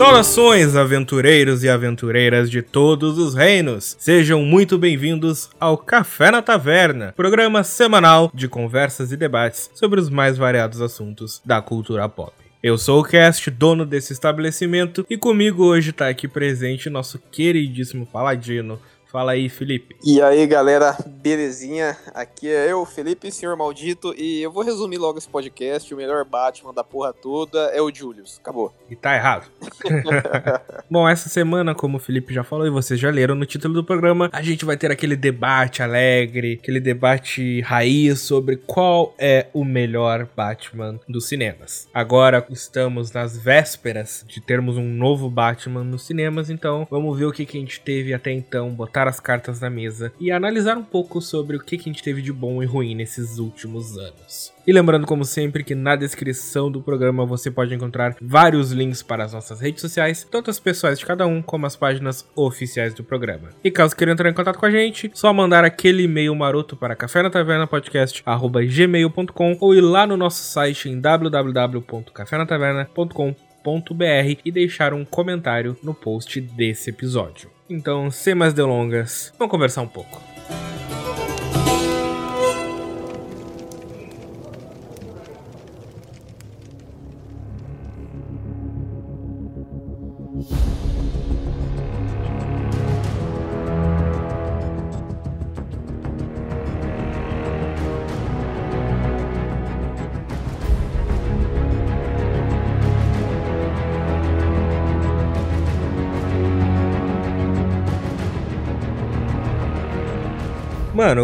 Saudações, aventureiros e aventureiras de todos os reinos! Sejam muito bem-vindos ao Café na Taverna, programa semanal de conversas e debates sobre os mais variados assuntos da cultura pop. Eu sou o Cast, dono desse estabelecimento, e comigo hoje tá aqui presente nosso queridíssimo paladino, Fala aí, Felipe. E aí, galera, belezinha? Aqui é eu, Felipe, senhor maldito, e eu vou resumir logo esse podcast. O melhor Batman da porra toda é o Julius. Acabou. E tá errado. Bom, essa semana, como o Felipe já falou e vocês já leram no título do programa, a gente vai ter aquele debate alegre, aquele debate raiz sobre qual é o melhor Batman dos cinemas. Agora estamos nas vésperas de termos um novo Batman nos cinemas, então vamos ver o que, que a gente teve até então, botar botar as cartas na mesa e analisar um pouco sobre o que, a gente teve de bom e ruim nesses últimos anos. E lembrando, como sempre, que na descrição do programa você pode encontrar vários links para as nossas redes sociais, tanto as pessoais de cada um como as páginas oficiais do programa. E caso queira entrar em contato com a gente, só mandar aquele e-mail maroto para café na taverna podcast gmail.com ou ir lá no nosso site em www.cafenataverna.com e deixar um comentário no post desse episódio. Então, sem mais delongas, vamos conversar um pouco.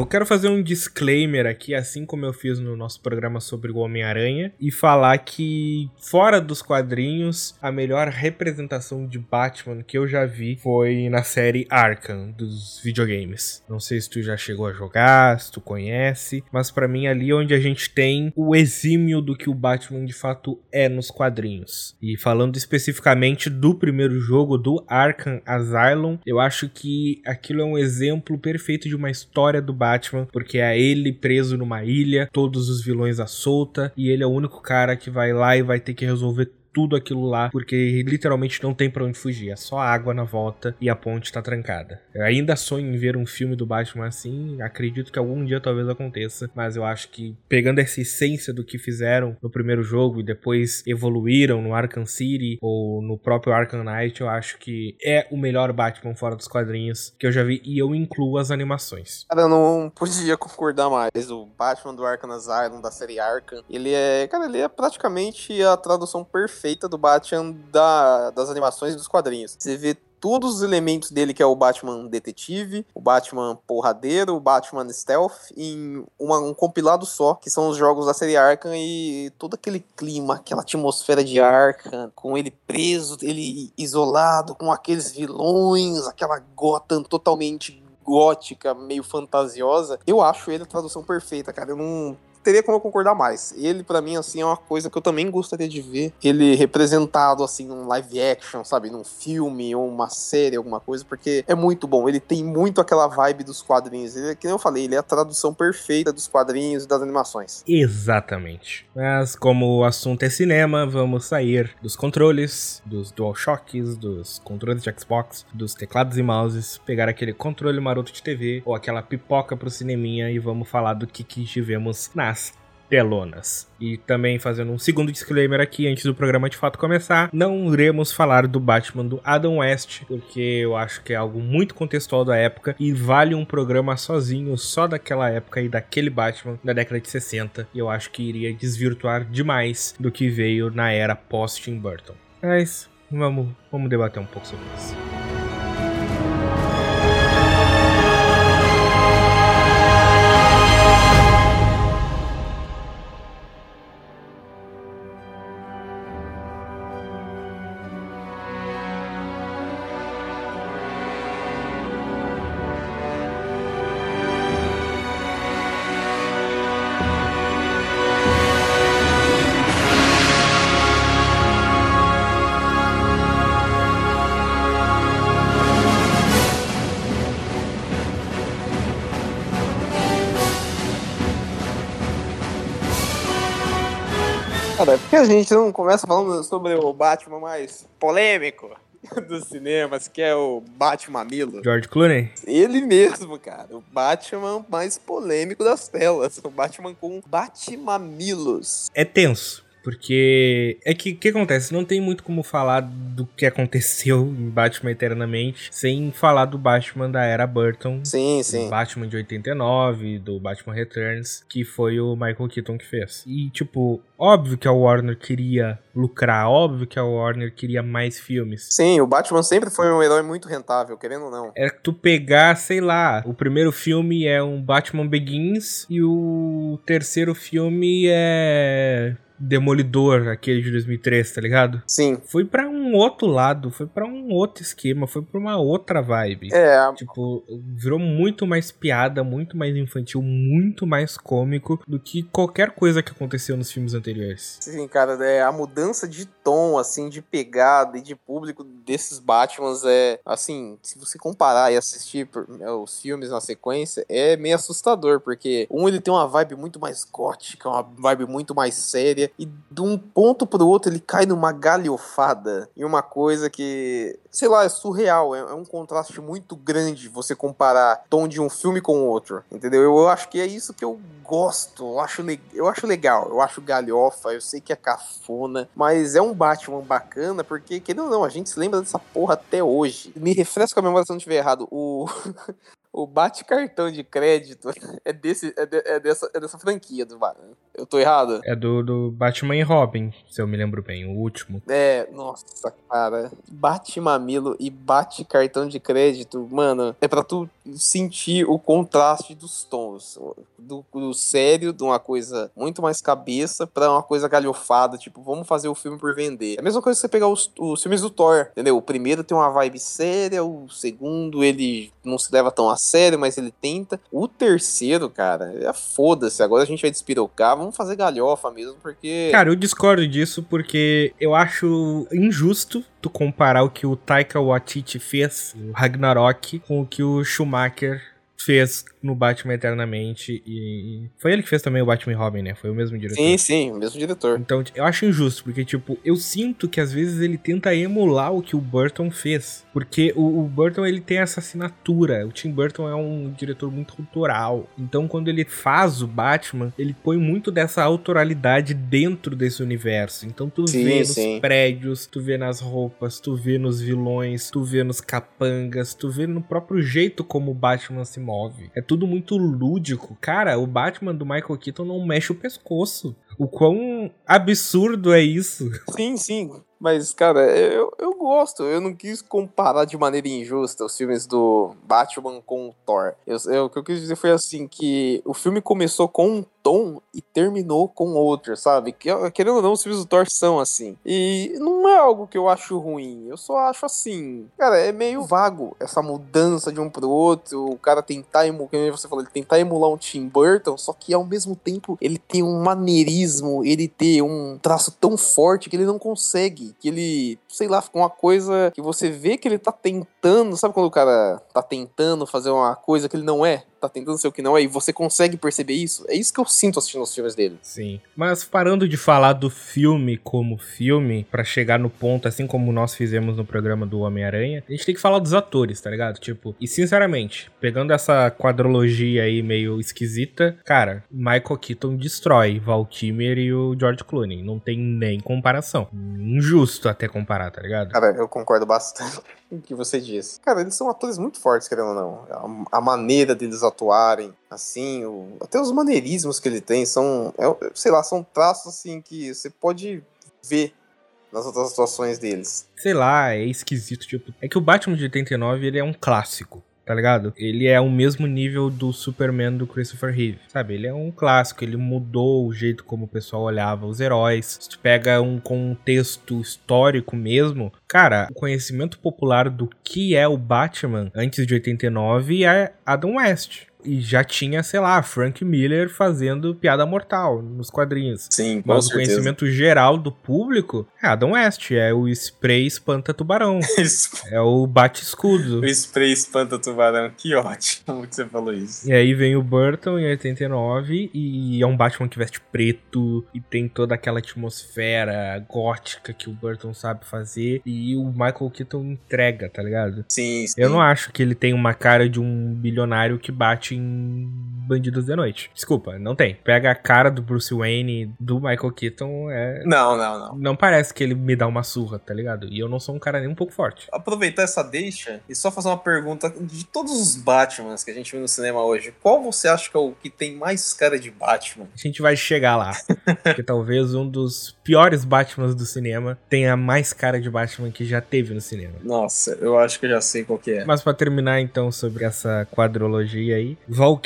Eu quero fazer um disclaimer aqui, assim como eu fiz no nosso programa sobre o Homem-Aranha, e falar que, fora dos quadrinhos, a melhor representação de Batman que eu já vi foi na série Arkham dos videogames. Não sei se tu já chegou a jogar, se tu conhece, mas para mim ali é onde a gente tem o exímio do que o Batman de fato é nos quadrinhos. E falando especificamente do primeiro jogo, do Arkham Asylum, eu acho que aquilo é um exemplo perfeito de uma história do Batman, porque é ele preso numa ilha, todos os vilões à solta, e ele é o único cara que vai lá e vai ter que resolver tudo aquilo lá, porque literalmente não tem para onde fugir. É só água na volta e a ponte tá trancada. Eu ainda sonho em ver um filme do Batman assim, acredito que algum dia talvez aconteça, mas eu acho que pegando essa essência do que fizeram no primeiro jogo e depois evoluíram no Arkham City ou no próprio Arkham Knight, eu acho que é o melhor Batman fora dos quadrinhos que eu já vi e eu incluo as animações. Cara, eu não podia concordar mais. O Batman do Arkham Asylum, da série Arkham, ele é, cara, ele é praticamente a tradução perfeita perfeita do Batman da, das animações e dos quadrinhos. Você vê todos os elementos dele, que é o Batman detetive, o Batman porradeiro, o Batman stealth, em uma, um compilado só, que são os jogos da série Arkham e todo aquele clima, aquela atmosfera de Arkham, com ele preso, ele isolado, com aqueles vilões, aquela Gotham totalmente gótica, meio fantasiosa. Eu acho ele a tradução perfeita, cara. Eu não teria como eu concordar mais. Ele, para mim, assim, é uma coisa que eu também gostaria de ver ele representado, assim, num live action, sabe? Num filme ou uma série, alguma coisa, porque é muito bom. Ele tem muito aquela vibe dos quadrinhos. Ele, que nem eu falei, ele é a tradução perfeita dos quadrinhos e das animações. Exatamente. Mas como o assunto é cinema, vamos sair dos controles, dos DualShocks, dos controles de Xbox, dos teclados e mouses, pegar aquele controle maroto de TV ou aquela pipoca pro cineminha e vamos falar do que, que tivemos na telonas. E também fazendo um segundo disclaimer aqui antes do programa de fato começar, não iremos falar do Batman do Adam West, porque eu acho que é algo muito contextual da época e vale um programa sozinho só daquela época e daquele Batman da década de 60. E eu acho que iria desvirtuar demais do que veio na era pós-Tim Burton. Mas vamos, vamos debater um pouco sobre isso. Gente não começa falando sobre o Batman mais polêmico? dos cinemas, que é o Batman Mamilo. George Clooney? Ele mesmo, cara. O Batman mais polêmico das telas. O Batman com Batmamilos. É tenso. Porque é que o que acontece? Não tem muito como falar do que aconteceu em Batman Eternamente sem falar do Batman da era Burton. Sim, sim. Do Batman de 89, do Batman Returns, que foi o Michael Keaton que fez. E, tipo, óbvio que a Warner queria lucrar, óbvio que a Warner queria mais filmes. Sim, o Batman sempre foi um herói muito rentável, querendo ou não. É tu pegar, sei lá, o primeiro filme é um Batman Begins e o terceiro filme é Demolidor, aquele de 2003, tá ligado? Sim. Foi para um outro lado, foi para um outro esquema, foi pra uma outra vibe. É. Tipo, virou muito mais piada, muito mais infantil, muito mais cômico do que qualquer coisa que aconteceu nos filmes anteriores. Sim, cara, é, a mudança de tom, assim, de pegada e de público desses Batmans é, assim, se você comparar e assistir os filmes na sequência, é meio assustador, porque um ele tem uma vibe muito mais gótica, uma vibe muito mais séria, e de um ponto pro outro ele cai numa galhofada e uma coisa que, sei lá, é surreal. É, é um contraste muito grande você comparar tom de um filme com outro, entendeu? Eu, eu acho que é isso que eu gosto, eu acho, eu acho legal, eu acho galhofa, eu sei que é cafona, mas é um Batman bacana porque, querendo ou não, a gente se lembra dessa porra até hoje. Me refresca a memória se eu não estiver errado. O. o bate cartão de crédito é, desse, é, de, é, dessa, é dessa franquia do Batman. Eu tô errado? É do, do Batman e Robin, se eu me lembro bem, o último. É, nossa, cara. Bate mamilo e bate cartão de crédito, mano, é pra tu sentir o contraste dos tons. Do, do sério, de uma coisa muito mais cabeça, pra uma coisa galhofada, tipo, vamos fazer o filme por vender. É a mesma coisa que você pegar os, os filmes do Thor, entendeu? O primeiro tem uma vibe séria, o segundo ele não se leva tão a sério, mas ele tenta. O terceiro, cara, é foda-se. Agora a gente vai despirocar, vamos fazer galhofa mesmo, porque. Cara, eu discordo disso porque eu acho injusto tu comparar o que o Taika Waititi fez, o Ragnarok, com o que o Schumacher fez no Batman Eternamente e foi ele que fez também o Batman e Robin, né? Foi o mesmo diretor. Sim, sim, o mesmo diretor. Então, eu acho injusto, porque tipo, eu sinto que às vezes ele tenta emular o que o Burton fez, porque o, o Burton ele tem essa assinatura. O Tim Burton é um diretor muito autoral. Então, quando ele faz o Batman, ele põe muito dessa autoralidade dentro desse universo. Então, tu sim, vê sim. nos prédios, tu vê nas roupas, tu vê nos vilões, tu vê nos capangas, tu vê no próprio jeito como o Batman se move. É tudo tudo muito lúdico. Cara, o Batman do Michael Keaton não mexe o pescoço. O quão absurdo é isso? Sim, sim. Mas, cara, eu, eu gosto. Eu não quis comparar de maneira injusta os filmes do Batman com o Thor. Eu, eu, o que eu quis dizer foi assim: que o filme começou com um tom e terminou com outro, sabe? Que, querendo ou não, os filmes do Thor são assim. E não é algo que eu acho ruim. Eu só acho assim. Cara, é meio vago essa mudança de um pro outro. O cara tentar emular, como você falou, ele tentar emular um Tim Burton, só que ao mesmo tempo ele tem um maneirismo, ele tem um traço tão forte que ele não consegue. Que ele, sei lá, fica uma coisa que você vê que ele tá tentando. Sabe quando o cara tá tentando fazer uma coisa que ele não é? Tá tentando ser o que não é, e você consegue perceber isso. É isso que eu sinto assistindo os filmes dele. Sim. Mas parando de falar do filme como filme, para chegar no ponto, assim como nós fizemos no programa do Homem-Aranha, a gente tem que falar dos atores, tá ligado? Tipo, e sinceramente, pegando essa quadrologia aí meio esquisita, cara, Michael Keaton destrói Val Kilmer e o George Clooney. Não tem nem comparação. Injusto até comparar, tá ligado? Cara, eu concordo bastante com o que você disse. Cara, eles são atores muito fortes, querendo ou não. A, a maneira deles atuarem, assim, o, até os maneirismos que ele tem são, é, sei lá, são traços assim que você pode ver nas outras atuações deles. Sei lá, é esquisito, tipo, é que o Batman de 89 ele é um clássico tá ligado? Ele é o mesmo nível do Superman do Christopher Reeve, sabe? Ele é um clássico, ele mudou o jeito como o pessoal olhava os heróis. Se tu pega um contexto histórico mesmo, cara, o conhecimento popular do que é o Batman antes de 89 é Adam West E já tinha, sei lá, Frank Miller fazendo piada mortal nos quadrinhos. Sim, com Mas o certeza. conhecimento geral do público é Adam West, é o spray espanta tubarão, é o bate escudo. o spray espanta tubarão, que ótimo que você falou isso. E aí vem o Burton em 89 e é um Batman que veste preto e tem toda aquela atmosfera gótica que o Burton sabe fazer e o Michael Keaton entrega, tá ligado? Sim, sim. Eu não acho que ele tem uma cara de um bilionário que bate em Bandidos de Noite. Desculpa, não tem. Pega a cara do Bruce Wayne do Michael Keaton, é. Não, não, não. Não parece que ele me dá uma surra, tá ligado? E eu não sou um cara nem um pouco forte. Aproveitar essa deixa e só fazer uma pergunta de todos os Batmans que a gente viu no cinema hoje, qual você acha que é o que tem mais cara de Batman? A gente vai chegar lá. porque talvez um dos piores Batmans do cinema tenha mais cara de Batman que já teve no cinema. Nossa, eu acho que eu já sei qual que é. Mas pra terminar então sobre essa quadrologia aí, Val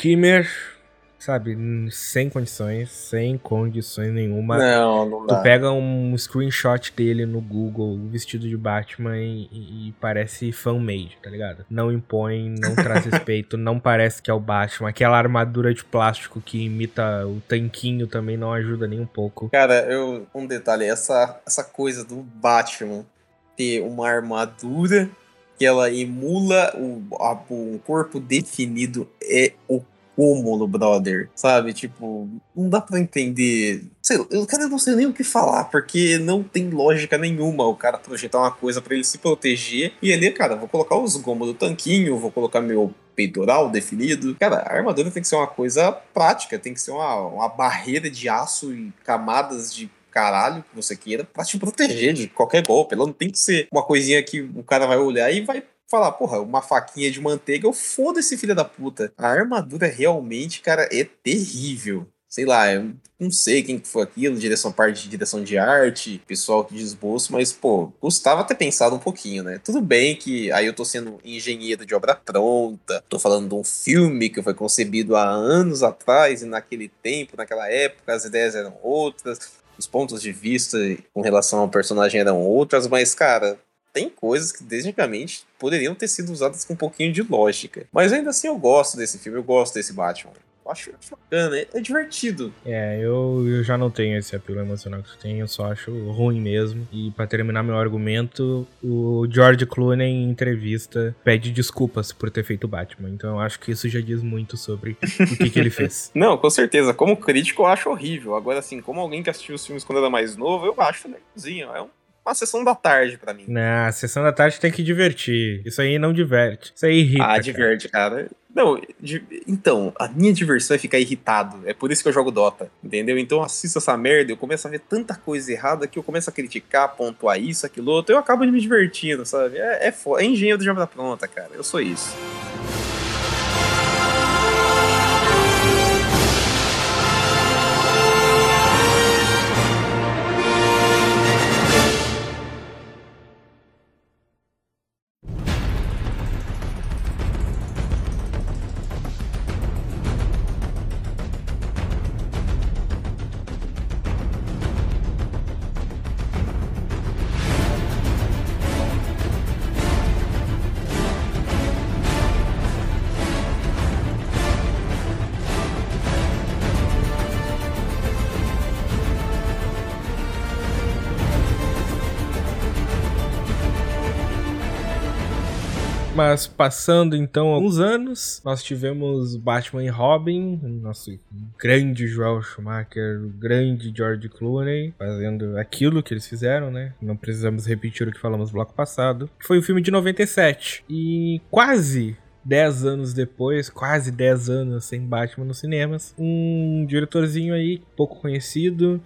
sabe, sem condições, sem condições nenhuma. Não, não Tu dá. pega um screenshot dele no Google, vestido de Batman, e, e- e parece fan-made, tá ligado? Não impõe, não traz respeito, não parece que é o Batman. Aquela armadura de plástico que imita o tanquinho também não ajuda nem um pouco. Cara, eu, um detalhe, essa, essa coisa do Batman ter uma armadura que ela emula o, a- o corpo definido é o cúmulo, brother. Sabe? Tipo, não dá pra entender. Sei lá, eu, cara, eu não sei nem o que falar, porque não tem lógica nenhuma o cara projetar uma coisa pra ele se proteger e ele, cara, vou colocar os gomos do tanquinho, vou colocar meu peitoral definido. Cara, a armadura tem que ser uma coisa prática, tem que ser uma, uma barreira de aço e camadas de caralho que você queira pra te proteger de qualquer golpe. Ela não tem que ser uma coisinha que o cara vai olhar e vai falar, porra, uma faquinha de manteiga, eu foda esse filho da puta. A armadura realmente, cara, é terrível. Sei lá, eu não sei quem que foi aquilo, direção parte de direção de arte, pessoal que de mas, pô, custava ter pensado um pouquinho, né? Tudo bem que aí eu tô sendo engenheiro de obra pronta, tô falando de um filme que foi concebido há anos atrás, e naquele tempo, naquela época, as ideias eram outras, os pontos de vista com relação ao personagem eram outras, mas, cara, tem coisas que, desde poderiam ter sido usadas com um pouquinho de lógica. Mas ainda assim eu gosto desse filme, eu gosto desse Batman. Eu acho bacana, é, é divertido. É, eu, eu já não tenho esse apelo emocional que tu tem, eu só acho ruim mesmo. E pra terminar meu argumento, o George Clooney em entrevista pede desculpas por ter feito o Batman. Então eu acho que isso já diz muito sobre o que, que ele fez. Não, com certeza. Como crítico eu acho horrível. Agora, assim, como alguém que assistiu os filmes quando era mais novo, eu acho legalzinho. É um- uma sessão da tarde pra mim. Na sessão da tarde tem que divertir. Isso aí não diverte. Isso aí irrita. ah, cara. diverte, cara. Não, di- então, a minha diversão é ficar irritado. É por isso que eu jogo Dota, entendeu? Então eu assisto essa merda, eu começo a ver tanta coisa errada que eu começo a criticar, pontuar isso, aquilo outro, eu acabo me divertindo, sabe? É, é, fo- é engenho de obra pronta, cara. Eu sou isso. Mas passando então alguns anos, nós tivemos Batman e Robin, nosso grande Joel Schumacher, o grande George Clooney, fazendo aquilo que eles fizeram, né? Não precisamos repetir o que falamos no bloco passado. Foi o filme de 97. E quase 10 anos depois, quase 10 anos sem Batman nos cinemas, um diretorzinho aí, pouco conhecido,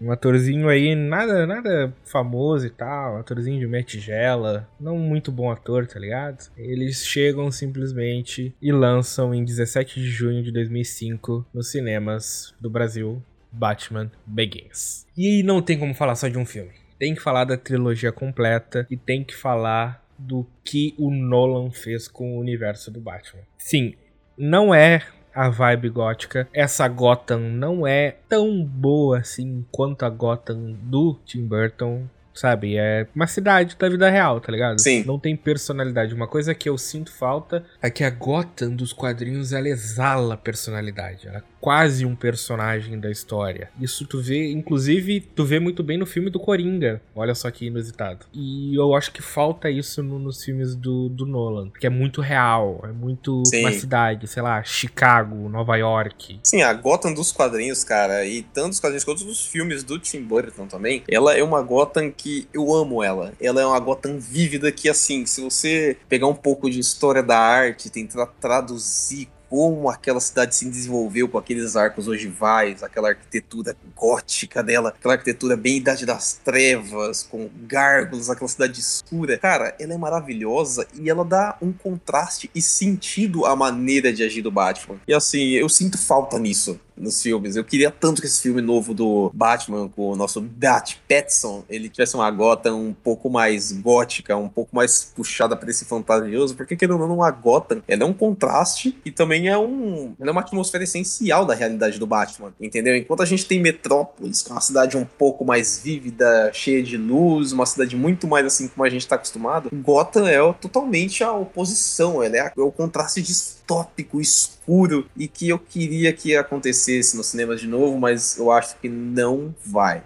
um atorzinho aí, nada, nada famoso e tal, um atorzinho de meia tigela, não muito bom ator, tá ligado? Eles chegam simplesmente e lançam em 17 de junho de 2005 nos cinemas do Brasil Batman Begins. E não tem como falar só de um filme. Tem que falar da trilogia completa e tem que falar do que o Nolan fez com o universo do Batman. Sim, não é a vibe gótica. Essa Gotham não é tão boa assim quanto a Gotham do Tim Burton. Sabe? É uma cidade da vida real, tá ligado? Sim. Não tem personalidade. Uma coisa que eu sinto falta é que a Gotham dos quadrinhos ela exala personalidade. Ela é quase um personagem da história. Isso tu vê, inclusive, tu vê muito bem no filme do Coringa. Olha só que inusitado. E eu acho que falta isso no, nos filmes do, do Nolan. Que é muito real. É muito Sim. uma cidade, sei lá, Chicago, Nova York. Sim, a Gotham dos quadrinhos, cara, e tanto os quadrinhos quanto os filmes do Tim Burton também, ela é uma Gotham que eu amo ela. Ela é uma Gotham vívida que, assim, se você pegar um pouco de história da arte, tentar traduzir como aquela cidade se desenvolveu com aqueles arcos ogivais, aquela arquitetura gótica dela, aquela arquitetura bem Idade das Trevas, com gárgulas, aquela cidade escura. Cara, ela é maravilhosa e ela dá um contraste e sentido à maneira de agir do Batman. E assim, eu sinto falta nisso nos filmes. Eu queria tanto que esse filme novo do Batman, com o nosso Bat Pattinson, ele tivesse uma Gotham um pouco mais gótica, um pouco mais puxada para esse fantasioso, porque querendo ou não, uma Gotham, ela é um contraste e também é um, é uma atmosfera essencial da realidade do Batman, entendeu? Enquanto a gente tem Metrópolis, que é uma cidade um pouco mais vívida, cheia de luz, uma cidade muito mais assim como a gente tá acostumado, Gotham é totalmente a oposição, ela é, a, é o contraste distópico, escuro e que eu queria que acontecesse nos cinemas de novo, mas eu acho que não vai.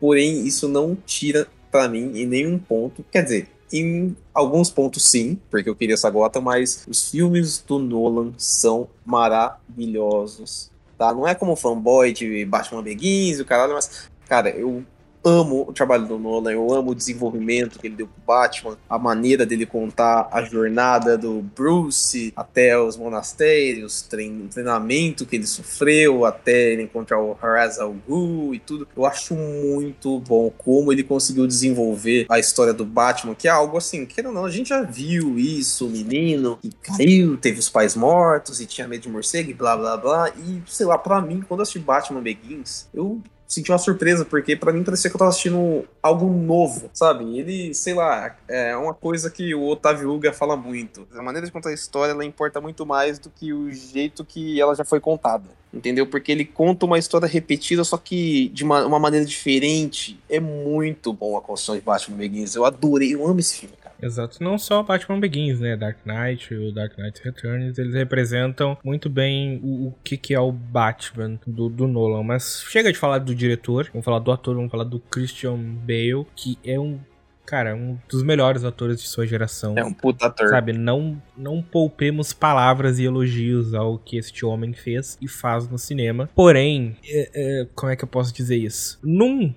Porém, isso não tira para mim em nenhum ponto, quer dizer, em alguns pontos sim, porque eu queria essa gota, mas os filmes do Nolan são maravilhosos, tá? Não é como fanboy de Batman Begins e o caralho, mas, cara, eu amo o trabalho do Nolan, eu amo o desenvolvimento que ele deu pro Batman, a maneira dele contar a jornada do Bruce até os monastérios, trein treinamento que ele sofreu até ele encontrar o Ra's al Ghul e tudo. Eu acho muito bom como ele conseguiu desenvolver a história do Batman, que é algo assim, que não, a gente já viu isso, o menino que caiu, teve os pais mortos e tinha medo de morcego e blá blá blá. E sei lá, para mim, quando eu assisti Batman Begins, eu senti uma surpresa, porque para mim parecia que eu tava assistindo algo novo, sabe? Ele, sei lá, é uma coisa que o Otávio Uga fala muito. A maneira de contar a história, ela importa muito mais do que o jeito que ela já foi contada. Entendeu? Porque ele conta uma história repetida, só que de uma, uma maneira diferente. É muito bom a construção de Batman Begins. Eu adorei, eu amo esse filme. Exato. Não só Batman Begins, né? Dark Knight e o Dark Knight Returns, eles representam muito bem o, o que, que é o Batman do, do Nolan. Mas chega de falar do diretor, vamos falar do ator, vamos falar do Christian Bale, que é um cara, um dos melhores atores de sua geração. É um puta ator. Sabe, não, não poupemos palavras e elogios ao que este homem fez e faz no cinema. Porém, é, é, como é que eu posso dizer isso? Num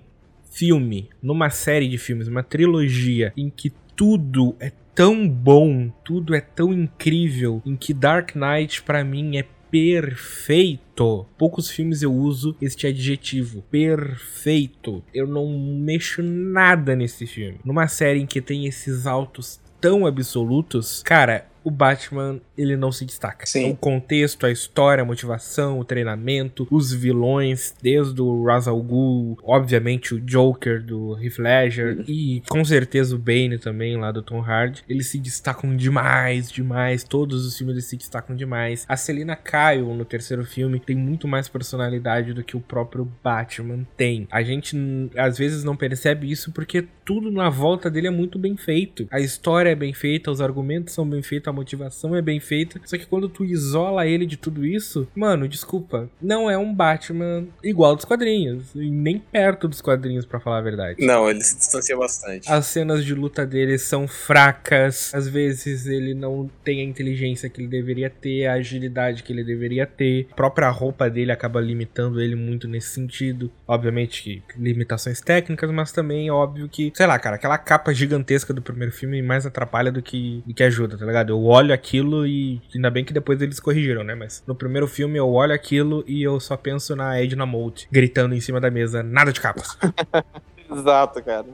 filme, numa série de filmes, uma trilogia em que tudo é tão bom, tudo é tão incrível, em que Dark Knight para mim é perfeito. Poucos filmes eu uso este adjetivo, perfeito. Eu não mexo nada nesse filme. Numa série em que tem esses altos tão absolutos, cara, o Batman ele não se destaca. Sim. O contexto, a história, a motivação, o treinamento, os vilões, desde o Ra's al Ghul, obviamente o Joker do Heath Ledger Uhum. e com certeza o Bane também lá do Tom Hardy, eles se destacam demais, demais. Todos os filmes eles se destacam demais. A Selina Kyle no terceiro filme tem muito mais personalidade do que o próprio Batman tem. A gente às vezes não percebe isso porque tudo na volta dele é muito bem feito. A história é bem feita, os argumentos são bem feitos, a motivação é bem feita. Só que quando tu isola ele de tudo isso, mano, desculpa, não é um Batman igual dos quadrinhos, e nem perto dos quadrinhos pra falar a verdade. Não, ele se distancia bastante. As cenas de luta dele são fracas. Às vezes ele não tem a inteligência que ele deveria ter, a agilidade que ele deveria ter. A própria roupa dele acaba limitando ele muito nesse sentido. Obviamente que limitações técnicas, mas também é óbvio que, sei lá, cara, aquela capa gigantesca do primeiro filme mais atrapalha do que, do que ajuda, tá ligado? Eu olho aquilo e ainda bem que depois eles corrigiram, né? Mas no primeiro filme eu olho aquilo e eu só penso na Edna Mold gritando em cima da mesa, nada de capas. Exato, cara.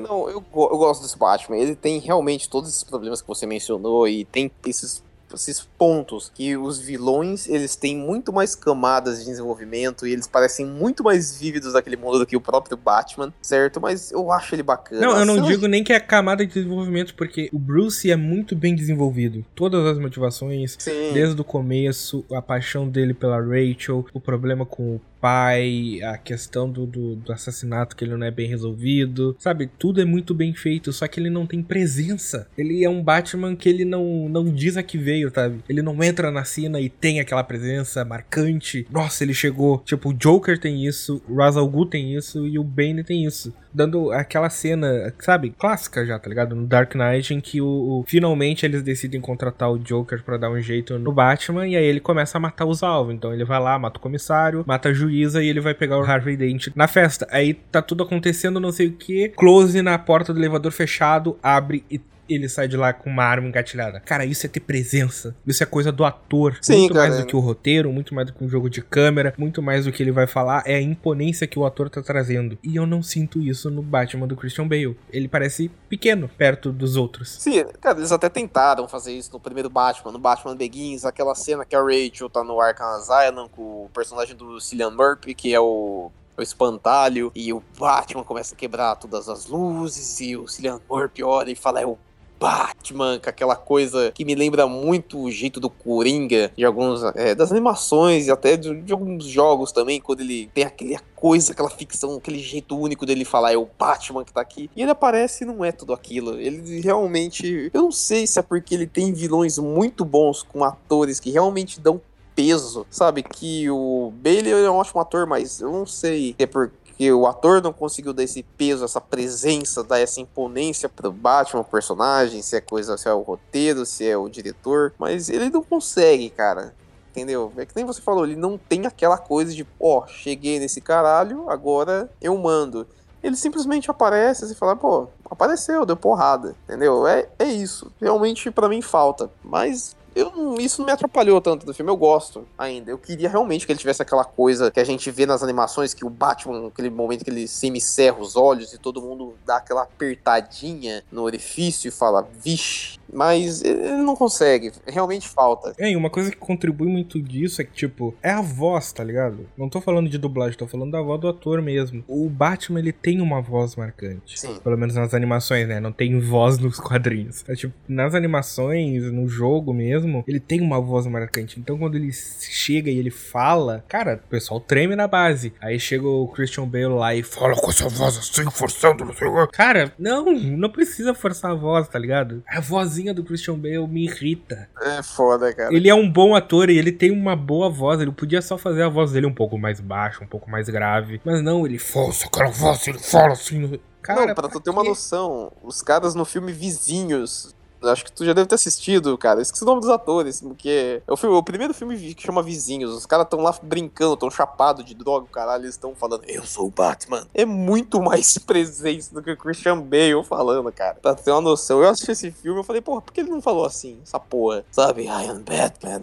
Não, eu, eu gosto desse Batman. Ele tem realmente todos esses problemas que você mencionou e tem esses, esses pontos que os vilões eles têm muito mais camadas de desenvolvimento e eles parecem muito mais vívidos daquele mundo do que o próprio Batman, certo? Mas eu acho ele bacana. Não, eu não digo nem que é camada de desenvolvimento, porque o Bruce é muito bem desenvolvido. Todas as motivações, Sim. desde o começo, a paixão dele pela Rachel, o problema com o pai, a questão do, do, do, assassinato que ele não é bem resolvido, sabe? Tudo é muito bem feito, só que ele não tem presença. Ele é um Batman que ele não, não diz a que veio, sabe? Ele não entra na cena e tem aquela presença marcante. Nossa, ele chegou. Tipo, o Joker tem isso, o Ra's al Ghul tem isso e o Bane tem isso dando aquela cena, sabe, clássica já, tá ligado? No Dark Knight, em que o, o finalmente eles decidem contratar o Joker para dar um jeito no Batman, e aí ele começa a matar os alvos. Então ele vai lá, mata o comissário, mata a juíza e ele vai pegar o Harvey Dent na festa. Aí tá tudo acontecendo, não sei o que. Close na porta do elevador fechado, abre e ele sai de lá com uma arma engatilhada. Cara, isso é ter presença. Isso é coisa do ator. Sim, muito cara, mais do que o roteiro, muito mais do que um jogo de câmera, muito mais do que ele vai falar. É a imponência que o ator tá trazendo. E eu não sinto isso no Batman do Christian Bale. Ele parece pequeno perto dos outros. Sim, cara, eles até tentaram fazer isso no primeiro Batman, no Batman Begins, aquela cena que a Rachel tá no Arkham Asylum com o personagem do Cillian Murphy, que é o o espantalho, e o Batman começa a quebrar todas as luzes, e o Cillian Murphy olha e fala, é o Batman, com aquela coisa que me lembra muito o jeito do Coringa, de alguns é, das animações e até de, de, alguns jogos também, quando ele tem aquela coisa, aquela ficção, aquele jeito único dele falar, é o Batman que tá aqui. E ele aparece e não é tudo aquilo. Ele realmente. Eu não sei se é porque ele tem vilões muito bons com atores que realmente dão peso, sabe? Que o Bailey é um ótimo ator, mas eu não sei se é por o ator não conseguiu dar esse peso, essa presença, dar essa imponência pro Batman, o personagem, se é coisa, se é o roteiro, se é o diretor, mas ele não consegue, cara. Entendeu? É que nem você falou, ele não tem aquela coisa de, ó, oh, cheguei nesse caralho, agora eu mando. Ele simplesmente aparece e fala, pô, apareceu, deu porrada, entendeu? É, é isso. Realmente para mim falta. Mas eu, isso não me atrapalhou tanto do filme, eu gosto ainda. Eu queria realmente que ele tivesse aquela coisa que a gente vê nas animações, que o Batman, aquele momento que ele semicerra os olhos e todo mundo dá aquela apertadinha no orifício e fala, vixe, mas ele não consegue, realmente falta. É, e uma coisa que contribui muito disso é que, tipo, é a voz, tá ligado? Não tô falando de dublagem, tô falando da voz do ator mesmo. O Batman, ele tem uma voz marcante. Sim. Pelo menos nas animações, né? Não tem voz nos quadrinhos. É, tipo, nas animações, no jogo mesmo, ele tem uma voz marcante. Então, quando ele chega e ele fala, cara, o pessoal treme na base. Aí chega o Christian Bale lá e fala com essa voz assim, forçando, não sei o Cara, não, não precisa forçar a voz, tá ligado? A vozinha vozinha do Christian Bale me irrita. É foda, cara. Ele é um bom ator e ele tem uma boa voz. Ele podia só fazer a voz dele um pouco mais baixa, um pouco mais grave. Mas não, ele força aquela voz, ele fala assim. Cara, não, pra tu ter uma noção, os caras no filme Vizinhos Acho que tu já deve ter assistido, cara. Esqueci o nome dos atores, porque é o, filme, o primeiro filme que chama Vizinhos. Os caras estão lá brincando, estão chapados de droga, caralho. Eles estão falando, eu sou o Batman. É muito mais presença do que o Christian Bale falando, cara. Pra ter uma noção. Eu assisti esse filme eu falei, porra, por que ele não falou assim, essa porra? Sabe, I am Batman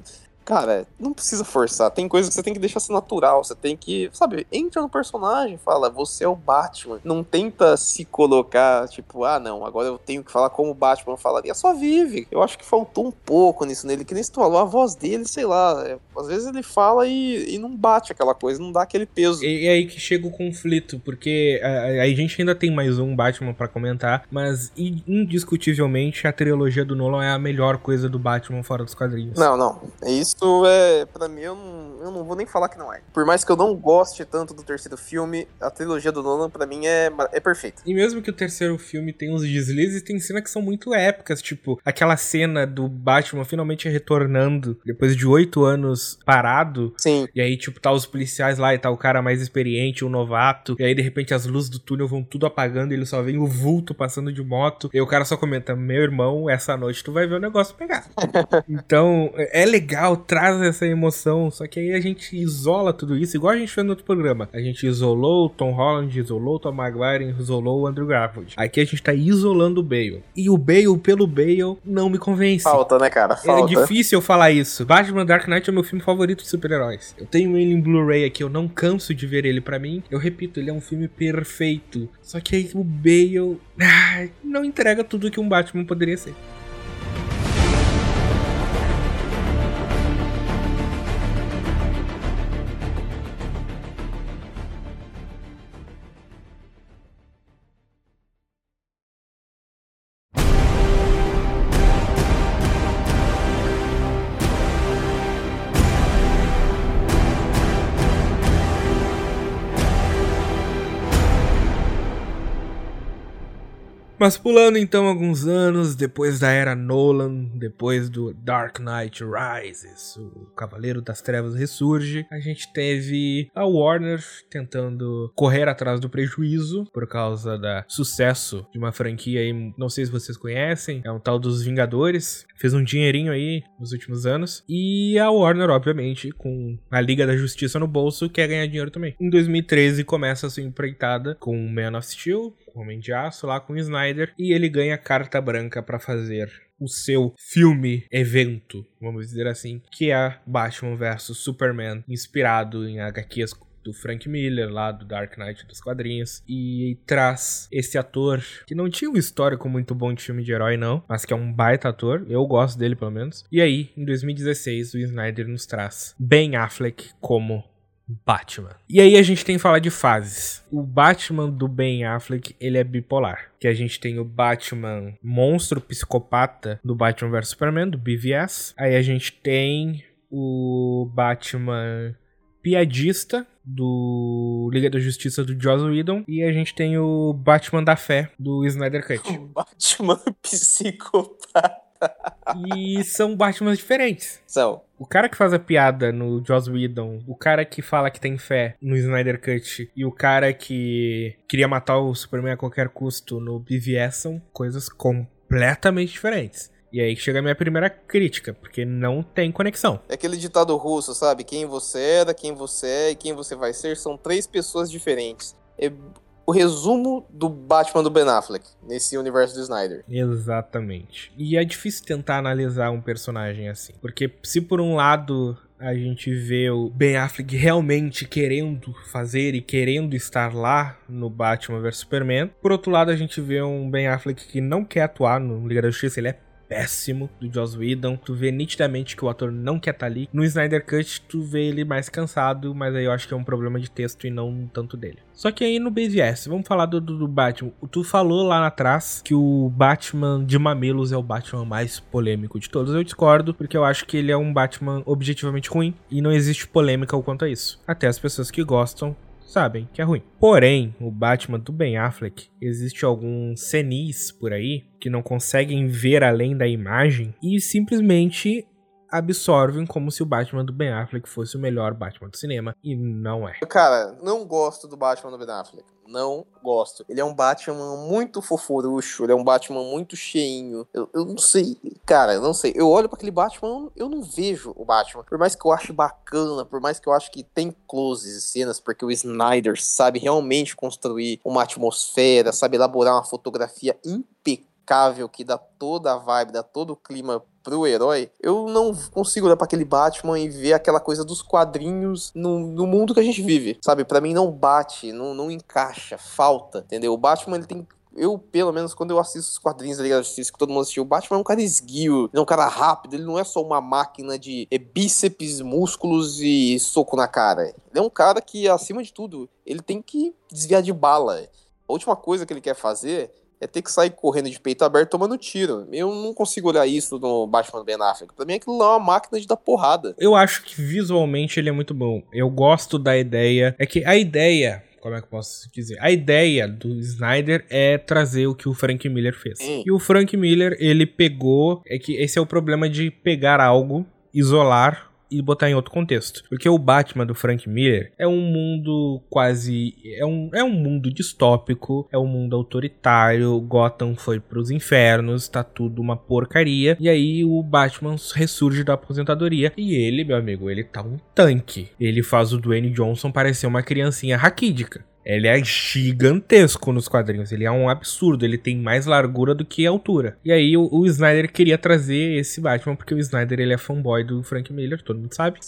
cara, não precisa forçar. Tem coisas que você tem que deixar ser natural. Você tem que, sabe, entra no personagem, fala, você é o Batman. Não tenta se colocar, tipo, ah, não, agora eu tenho que falar como o Batman falaria. Só vive. Eu acho que faltou um pouco nisso nele. Que nem você falou, a voz dele, sei lá. É, às vezes ele fala e, e não bate aquela coisa, não dá aquele peso. E, e aí que chega o conflito, porque a, a, gente ainda tem mais um Batman para comentar, mas indiscutivelmente a trilogia do Nolan é a melhor coisa do Batman fora dos quadrinhos. Não, não. É isso isso é, para mim, eu não, eu não vou nem falar que não é. Por mais que eu não goste tanto do terceiro filme, a trilogia do Nolan, para mim, é, é perfeita. E mesmo que o terceiro filme tenha uns deslizes, tem cenas que são muito épicas, tipo, aquela cena do Batman finalmente retornando depois de oito anos parado. Sim. E aí, tipo, tá os policiais lá e tá o cara mais experiente, o novato. E aí, de repente, as luzes do túnel vão tudo apagando e ele só vem o vulto passando de moto. E o cara só comenta: Meu irmão, essa noite tu vai ver o negócio pegar. então, é legal traz essa emoção. Só que aí a gente isola tudo isso, igual a gente fez no outro programa. A gente isolou o Tom Holland, isolou o Tom Maguire, isolou o Andrew Garfield. Aqui a gente tá isolando o Bale. E o Bale, pelo Bale, não me convence. Falta, né, cara? É Falta. É difícil eu falar isso. Batman Dark Knight é meu filme favorito de super-heróis. Eu tenho ele em Blu-ray aqui, eu não canso de ver ele para mim. Eu repito, ele é um filme perfeito. Só que aí o Bale ah, não entrega tudo que um Batman poderia ser. Mas pulando então alguns anos, depois da era Nolan, depois do Dark Knight Rises, o Cavaleiro das Trevas ressurge, a gente teve a Warner tentando correr atrás do prejuízo por causa da sucesso de uma franquia aí, não sei se vocês conhecem, é um tal dos Vingadores, fez um dinheirinho aí nos últimos anos, e a Warner, obviamente, com a Liga da Justiça no bolso, quer ganhar dinheiro também. Em 2013 começa a sua empreitada com Man of Steel, Homem de Aço lá com o Snyder e ele ganha carta branca para fazer o seu filme evento, vamos dizer assim, que é Batman vs Superman, inspirado em HQs do Frank Miller, lá do Dark Knight dos quadrinhos, e traz esse ator que não tinha um histórico muito bom de filme de herói, não, mas que é um baita ator, eu gosto dele pelo menos. E aí, em 2016, o Snyder nos traz Ben Affleck como Batman. E aí a gente tem que falar de fases. O Batman do Ben Affleck, ele é bipolar. Que a gente tem o Batman monstro psicopata do Batman vs Superman, do BVS. Aí a gente tem o Batman piadista do Liga da Justiça do Joss Whedon e a gente tem o Batman da Fé do Snyder Cut. O Batman psicopata. E são Batmans diferentes. São. O cara que faz a piada no Joss Whedon, o cara que fala que tem fé no Snyder Cut e o cara que queria matar o Superman a qualquer custo no BVS são coisas completamente diferentes. E aí chega a minha primeira crítica, porque não tem conexão. É aquele ditado russo, sabe? Quem você era, quem você é e quem você vai ser são três pessoas diferentes. É o resumo do Batman do Ben Affleck nesse universo do Snyder. Exatamente. E é difícil tentar analisar um personagem assim, porque se por um lado a gente vê o Ben Affleck realmente querendo fazer e querendo estar lá no Batman vs Superman. Por outro lado, a gente vê um Ben Affleck que não quer atuar no Liga da Justiça, ele é péssimo do Joss Whedon. Tu vê nitidamente que o ator não quer estar tá ali. No Snyder Cut, tu vê ele mais cansado, mas aí eu acho que é um problema de texto e não tanto dele. Só que aí no BVS, vamos falar do, do, do Batman. Tu falou lá atrás que o Batman de Mamelos é o Batman mais polêmico de todos. Eu discordo, porque eu acho que ele é um Batman objetivamente ruim e não existe polêmica quanto a isso. Até as pessoas que gostam sabem que é ruim. Porém, o Batman do Ben Affleck, existe alguns cenis por aí que não conseguem ver além da imagem e simplesmente absorvem como se o Batman do Ben Affleck fosse o melhor Batman do cinema e não é. Cara, não gosto do Batman do Ben Affleck não gosto. Ele é um Batman muito fofurucho, ele é um Batman muito cheinho. Eu, eu não sei, cara, eu não sei. Eu olho para aquele Batman, eu não vejo o Batman. Por mais que eu ache bacana, por mais que eu acho que tem closes e cenas, porque o Snyder sabe realmente construir uma atmosfera, sabe elaborar uma fotografia impecável que dá toda a vibe, dá todo o clima pro herói, eu não consigo olhar para aquele Batman e ver aquela coisa dos quadrinhos no, no mundo que a gente vive, sabe? Para mim não bate, não, não encaixa, falta, entendeu? O Batman ele tem eu, pelo menos, quando eu assisto os quadrinhos da Liga da Justiça que todo mundo assistiu, o Batman é um cara esguio, ele é um cara rápido, ele não é só uma máquina de é, bíceps, músculos e soco na cara. Ele é um cara que, acima de tudo, ele tem que desviar de bala. A última coisa que ele quer fazer é ter que sair correndo de peito aberto tomando tiro. Eu não consigo olhar isso no Batman Ben Affleck. Pra mim aquilo lá é uma máquina de dar porrada. Eu acho que visualmente ele é muito bom. Eu gosto da ideia. É que a ideia como é que eu posso dizer? A ideia do Snyder é trazer o que o Frank Miller fez. E o Frank Miller, ele pegou. É que esse é o problema de pegar algo, isolar e botar em outro contexto. Porque o Batman do Frank Miller é um mundo quase. É um, é um mundo distópico, é um mundo autoritário. Gotham foi pros infernos, tá tudo uma porcaria. E aí o Batman ressurge da aposentadoria. E ele, meu amigo, ele tá um tanque. Ele faz o Dwayne Johnson parecer uma criancinha raquídica. Ele é gigantesco nos quadrinhos. Ele é um absurdo. Ele tem mais largura do que altura. E aí o, o Snyder queria trazer esse Batman, porque o Snyder ele é fanboy do Frank Miller, todo mundo sabe.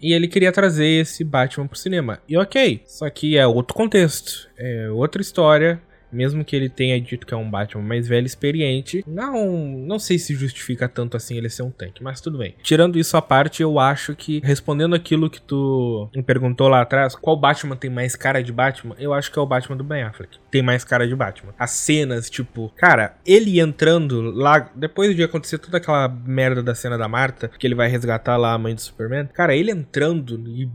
E ele queria trazer esse Batman pro cinema. E ok, só que é outro contexto. É outra história mesmo que ele tenha dito que é um Batman mais velho experiente, não, não sei se justifica tanto assim ele ser um tanque, mas tudo bem. Tirando isso à parte, eu acho que respondendo aquilo que tu me perguntou lá atrás, qual Batman tem mais cara de Batman? Eu acho que é o Batman do Ben Affleck. Tem mais cara de Batman. As cenas, tipo, cara, ele entrando lá, depois de acontecer toda aquela merda da cena da Marta, que ele vai resgatar lá a mãe do Superman, cara, ele entrando e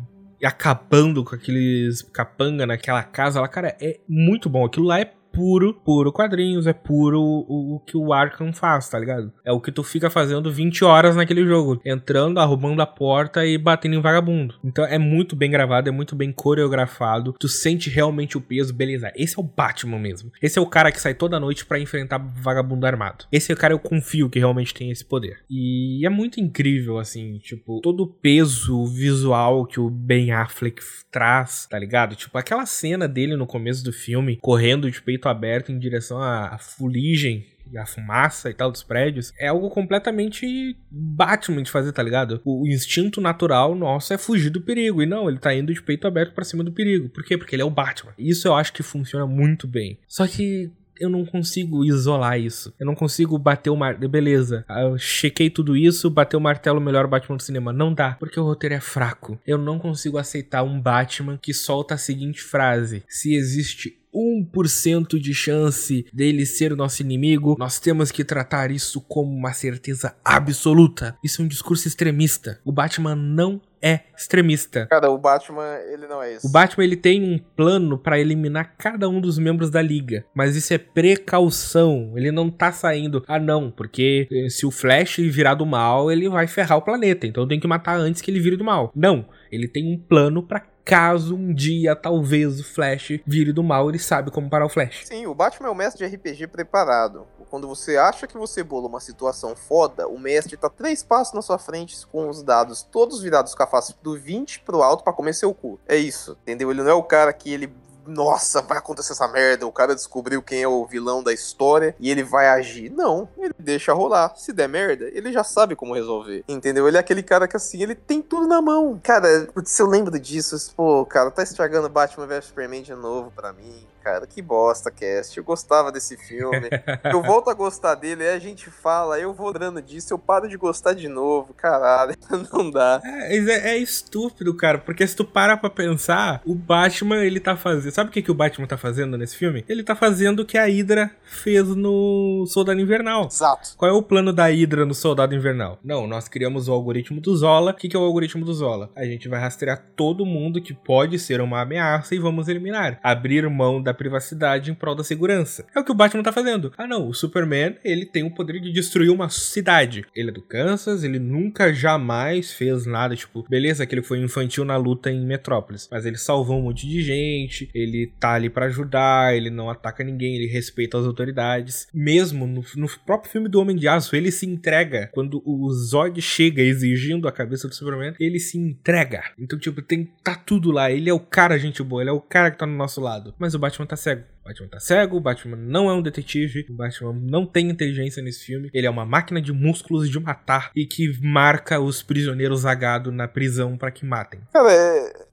acabando com aqueles capanga naquela casa lá, cara, é muito bom. Aquilo lá é puro, puro quadrinhos, é puro o, o, que o Arkham faz, tá ligado? É o que tu fica fazendo 20 horas naquele jogo, entrando, arrombando a porta e batendo em vagabundo. Então é muito bem gravado, é muito bem coreografado, tu sente realmente o peso, beleza. Esse é o Batman mesmo. Esse é o cara que sai toda noite para enfrentar vagabundo armado. Esse é o cara eu confio que realmente tem esse poder. E é muito incrível, assim, tipo, todo o peso visual que o Ben Affleck traz, tá ligado? Tipo, aquela cena dele no começo do filme, correndo de peito aberto em direção à fuligem e a fumaça e tal dos prédios, é algo completamente Batman de fazer, tá ligado? O instinto natural nosso é fugir do perigo. E não, ele tá indo de peito aberto para cima do perigo. Por quê? Porque ele é o Batman. Isso eu acho que funciona muito bem. Só que eu não consigo isolar isso. Eu não consigo bater o martelo. Beleza, eu chequei tudo isso, bater o martelo melhor Batman do cinema. Não dá, porque o roteiro é fraco. Eu não consigo aceitar um Batman que solta a seguinte frase: Se existe 1% de chance dele ser o nosso inimigo, nós temos que tratar isso como uma certeza absoluta. Isso é um discurso extremista. O Batman não é extremista. Cara, o Batman, ele não é isso. O Batman, ele tem um plano para eliminar cada um dos membros da liga, mas isso é precaução. Ele não tá saindo, ah não, porque eh, se o Flash virar do mal, ele vai ferrar o planeta, então tem que matar antes que ele vire do mal. Não, ele tem um plano para caso um dia talvez o Flash vire do mal, ele sabe como parar o Flash. Sim, o Batman é o mestre de RPG preparado. Quando você acha que você bola uma situação foda, o mestre tá três passos na sua frente com os dados todos virados com a face do 20 pro alto para comer seu cu. É isso, entendeu? Ele não é o cara que ele nossa, vai acontecer essa merda, o cara descobriu quem é o vilão da história e ele vai agir. Não, ele deixa rolar. Se der merda, ele já sabe como resolver. Entendeu? Ele é aquele cara que assim, ele tem tudo na mão. Cara, se eu lembro disso, pô, cara, tá estragando Batman vs Superman de novo pra mim cara. Que bosta, cast. Eu gostava desse filme. eu volto a gostar dele, aí a gente fala, eu vou lembrando disso, eu paro de gostar de novo. Caralho, não dá. É, é, é, estúpido, cara, porque se tu para pra pensar, o Batman, ele tá fazendo. Sabe o que, que o Batman tá fazendo nesse filme? Ele tá fazendo o que a Hydra fez no Soldado Invernal. Exato. Qual é o plano da Hydra no Soldado Invernal? Não, nós criamos o algoritmo do Zola. O que, que é o algoritmo do Zola? A gente vai rastrear todo mundo que pode ser uma ameaça e vamos eliminar. Abrir mão da privacidade em prol da segurança. É o que o Batman tá fazendo. Ah, não, o Superman, ele tem o poder de destruir uma cidade. Ele é do Kansas, ele nunca jamais fez nada, tipo, beleza que ele foi infantil na luta em Metrópolis, mas ele salvou um monte de gente, ele tá ali para ajudar, ele não ataca ninguém, ele respeita as autoridades. Mesmo no, no próprio filme do Homem de Aço, ele se entrega quando o Zod chega exigindo a cabeça do Superman, ele se entrega. Então, tipo, tem tá tudo lá. Ele é o cara gente boa, ele é o cara que tá no nosso lado. Mas o Batman tá cego. Batman tá cego, Batman não é um detetive, o Batman não tem inteligência nesse filme. Ele é uma máquina de músculos de matar e que marca os prisioneiros zagados na prisão para que matem. Cara, é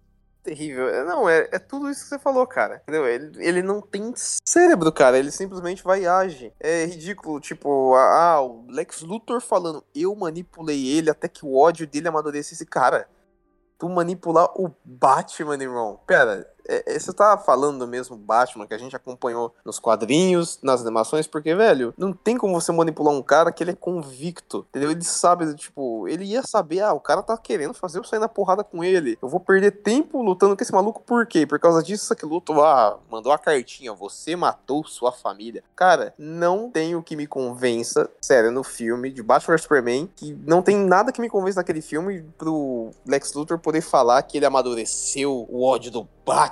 terrível. É, não, é, é tudo isso que você falou, cara. Entendeu? Ele, ele não tem cérebro, cara. Ele simplesmente vai e age. É ridículo, tipo, ah, o Lex Luthor falando, eu manipulei ele até que o ódio dele amadurecesse. Cara, tu manipular o Batman, irmão. Pera, é, é, você tá falando do mesmo Batman que a gente acompanhou nos quadrinhos, nas animações, porque, velho, não tem como você manipular um cara que ele é convicto, entendeu? Ele sabe, tipo, ele ia saber, ah, o cara tá querendo fazer eu sair na porrada com ele. Eu vou perder tempo lutando com esse maluco, por quê? Por causa disso, que luto, ah, mandou a cartinha, você matou sua família. Cara, não tem o que me convença, sério, no filme de Batman vs Superman, que não tem nada que me convença naquele filme pro Lex Luthor poder falar que ele amadureceu o ódio do Batman.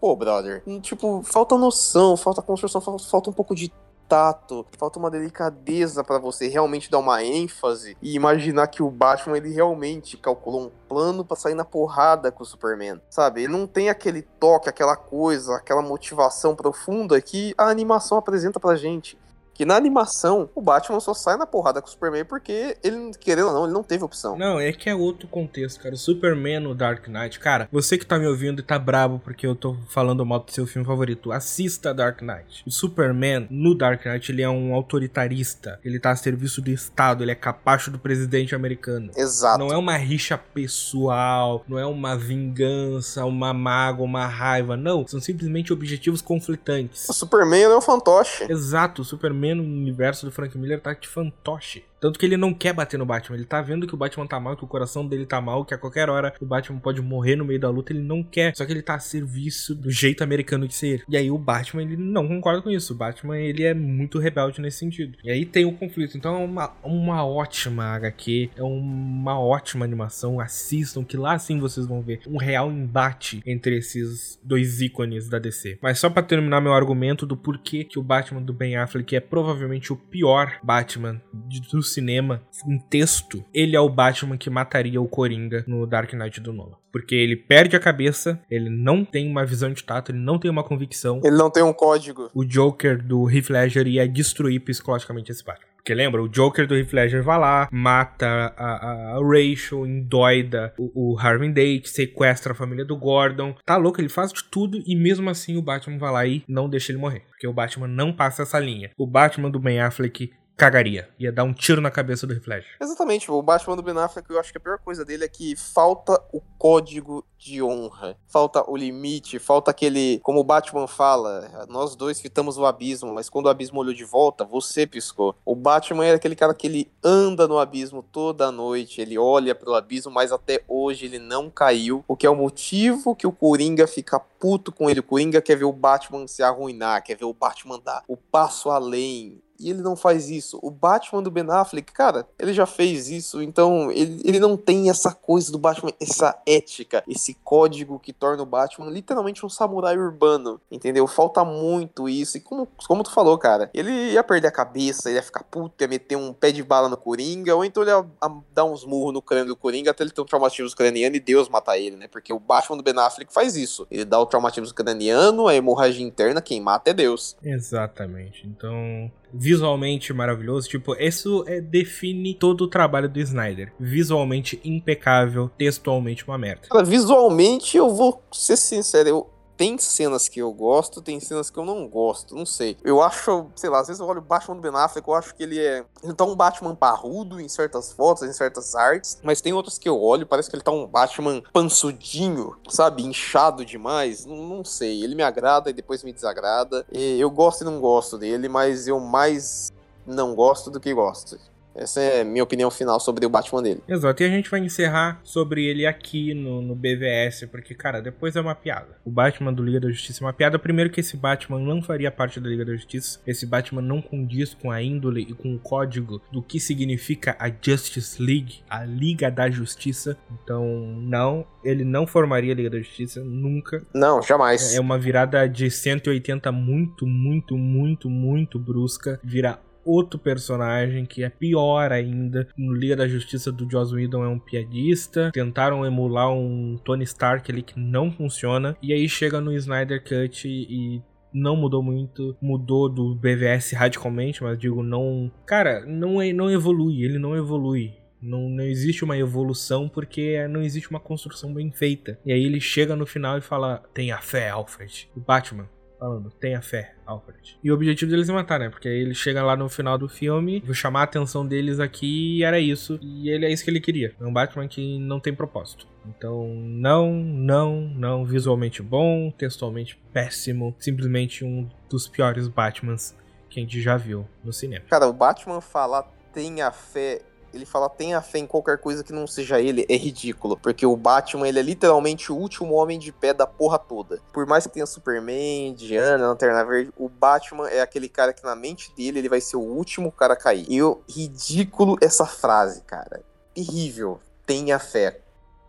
Pô, brother. Tipo, falta noção, falta construção, falta um pouco de tato, falta uma delicadeza para você realmente dar uma ênfase e imaginar que o Batman ele realmente calculou um plano para sair na porrada com o Superman, sabe? Ele não tem aquele toque, aquela coisa, aquela motivação profunda que a animação apresenta pra gente que na animação o Batman só sai na porrada com o Superman porque ele, querendo ou não, ele não teve opção. Não, é que é outro contexto, cara. O Superman no Dark Knight, cara, você que tá me ouvindo e tá brabo porque eu tô falando mal do seu filme favorito, assista Dark Knight. O Superman no Dark Knight, ele é um autoritarista, ele tá a serviço do Estado, ele é capacho do presidente americano. Exato. Não é uma rixa pessoal, não é uma vingança, uma mágoa, uma raiva, não. São simplesmente objetivos conflitantes. O Superman é um fantoche. Exato, o Superman no universo do Frank Miller tá de fantoche. Tanto que ele não quer bater no Batman. Ele tá vendo que o Batman tá mal, que o coração dele tá mal, que a qualquer hora o Batman pode morrer no meio da luta. Ele não quer. Só que ele tá a serviço do jeito americano de ser. E aí o Batman, ele não concorda com isso. O Batman, ele é muito rebelde nesse sentido. E aí tem o conflito. Então é uma, uma ótima HQ. É uma ótima animação. Assistam, que lá sim vocês vão ver um real embate entre esses dois ícones da DC. Mas só para terminar meu argumento do porquê que o Batman do Ben Affleck é provavelmente o pior Batman do cinema em texto, ele é o Batman que mataria o Coringa no Dark Knight do Nolan. Porque ele perde a cabeça, ele não tem uma visão de tato, ele não tem uma convicção. Ele não tem um código. O Joker do Heath Ledger ia destruir psicologicamente esse Batman. Porque lembra, o Joker do Heath Ledger vai lá, mata a, a, a Rachel, endoida o, o Harvey Date, sequestra a família do Gordon. Tá louco, ele faz de tudo e mesmo assim o Batman vai lá e não deixa ele morrer. Porque o Batman não passa essa linha. O Batman do Ben Affleck cagaria. Ia dar um tiro na cabeça do Ledger. Exatamente. O Batman do Ben Affleck, eu acho que a pior coisa dele é que falta o código de honra. Falta o limite, falta aquele... Como o Batman fala, nós dois fitamos o abismo, mas quando o abismo olhou de volta, você piscou. O Batman é aquele cara que ele anda no abismo toda noite, ele olha pro abismo, mas até hoje ele não caiu, o que é o motivo que o Coringa fica puto com ele. O Coringa quer ver o Batman se arruinar, quer ver o Batman dar o passo além, e ele não faz isso. O Batman do Ben Affleck, cara, ele já fez isso, então ele, ele não tem essa coisa do Batman, essa ética, esse código que torna o Batman literalmente um samurai urbano, entendeu? Falta muito isso. E como, como tu falou, cara, ele ia perder a cabeça, ele ia ficar puto, ia meter um pé de bala no Coringa, ou então ele ia dar uns murros no crânio do Coringa até ele ter um traumatismo craniano e Deus matar ele, né? Porque o Batman do Ben Affleck faz isso. Ele dá o traumatismo craniano, a hemorragia interna, quem mata é Deus. Exatamente. Então, visualmente maravilhoso. Tipo, isso é, define todo o trabalho do Snyder. Visualmente impecável, textualmente uma merda. Cara, visualmente, eu vou ser sincero, eu, tem cenas que eu gosto, tem cenas que eu não gosto, não sei. Eu acho, sei lá, às vezes eu olho o Batman do Ben Affleck, eu acho que ele é. Ele tá um Batman parrudo em certas fotos, em certas artes, mas tem outras que eu olho, parece que ele tá um Batman pansudinho, sabe? Inchado demais. Não, não sei. Ele me agrada e depois me desagrada. E eu gosto e não gosto dele, mas eu mais não gosto do que gosto. Essa é minha opinião final sobre o Batman dele. Exato, e a gente vai encerrar sobre ele aqui no, no BVS, porque, cara, depois é uma piada. O Batman do Liga da Justiça é uma piada. Primeiro que esse Batman não faria parte da Liga da Justiça. Esse Batman não condiz com a índole e com o código do que significa a Justice League, a Liga da Justiça. Então, não, ele não formaria a Liga da Justiça, nunca. Não, jamais. É uma virada de 180 muito, muito, muito, muito brusca. Vira outro personagem que é pior ainda. No Liga da Justiça do Joss Whedon é um piadista. Tentaram emular um Tony Stark ali que não funciona. E aí chega no Snyder Cut e não mudou muito, mudou do BVS radicalmente, mas digo, não. Cara, não, é, não evolui, ele não evolui. Não, não existe uma evolução porque não existe uma construção bem feita. E aí ele chega no final e fala: Tenha fé, Alfred. O Batman, falando, tenha fé, Alfred. E o objetivo deles é matar, né? Porque aí ele chega lá no final do filme, vou chamar a atenção deles aqui e era isso. E ele é isso que ele queria. É um Batman que não tem propósito. Então, não, não, não. Visualmente bom, textualmente péssimo. Simplesmente um dos piores Batmans que a gente já viu no cinema. Cara, o Batman falar tenha fé ele fala tenha fé em qualquer coisa que não seja ele, é ridículo. Porque o Batman, ele é literalmente o último homem de pé da porra toda. Por mais que tenha Superman, Diana, Lanterna Verde, o Batman é aquele cara que na mente dele ele vai ser o último cara a cair. E eu, ridículo essa frase, cara. Terrível. Tenha fé.